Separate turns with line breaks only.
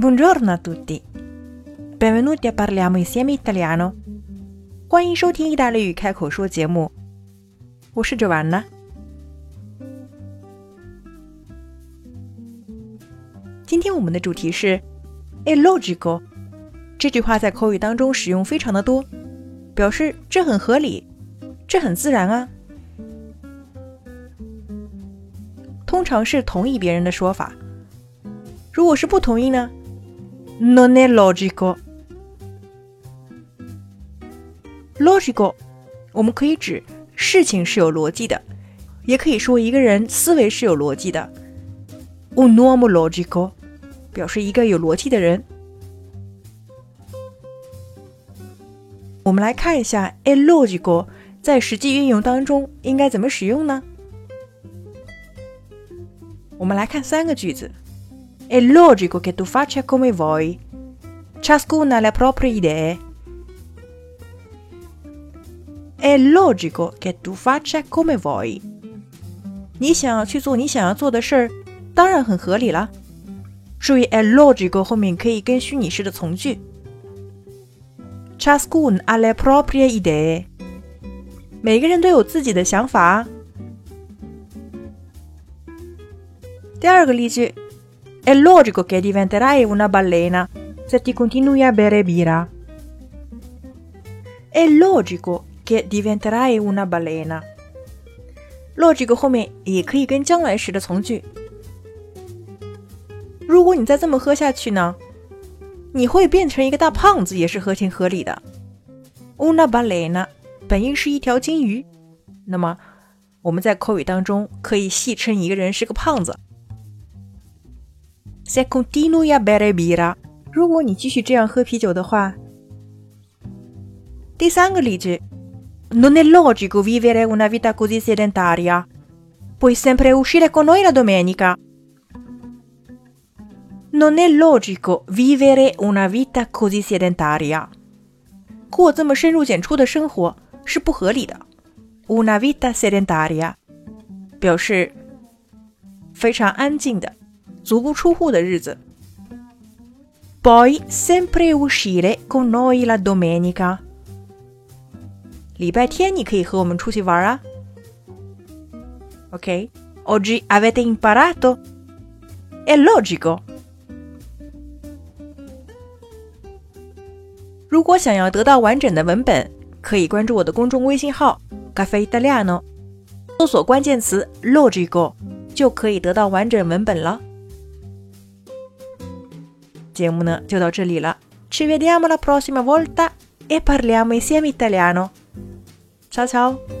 Buongiorno a tutti. Benvenuti a parliamo insieme italiano. 欢迎收听意大利语开口说节目，我是 Joanna。今天我们的主题是 “è logico”。这句话在口语当中使用非常的多，表示这很合理，这很自然啊。通常是同意别人的说法。如果是不同意呢？Non è logico。logical，我们可以指事情是有逻辑的，也可以说一个人思维是有逻辑的。Un uomo logico，表示一个有逻辑的人。我们来看一下 a logical 在实际运用当中应该怎么使用呢？我们来看三个句子。È logico che tu faccia come vuoi. Ciascuno ha le proprie idee. È logico che tu faccia come vuoi. 你想要去做你想要做的事儿，当然很合理了。注意，è logico 后面可以跟虚拟式的从句。Ciascuno ha le proprie idee。每个人都有自己的想法。第二个例句。È logico che diventerai una balena se ti continui a bere birra. È logico che diventerai una balena. Logico 后面也可以跟将来时的从句。如果你再这么喝下去呢，你会变成一个大胖子，也是合情合理的。Una balena 本应是一条金鱼，那么我们在口语当中可以戏称一个人是个胖子。Se continui a bere birra，如果你继续这样喝啤酒的话。第三个例句，Non è logico vivere una vita così sedentaria. Puoi sempre uscire con noi la domenica. Non è logico vivere una vita così sedentaria. 过这么深入简出的生活是不合理的。Una vita sedentaria 表示非常安静的。 足不出户的日子。Puoi sempre uscire con noi la domenica。礼拜天你可以和我们出去玩啊。Ok, oggi avete imparato? È logico。如果想要得到完整的文本，可以关注我的公众微信号 “Caffè Italiano”，搜索关键词 “logico” 就可以得到完整文本了。节目呢就到这里了，ci vediamo la prossima volta e parliamo insieme italiano. Ciao ciao!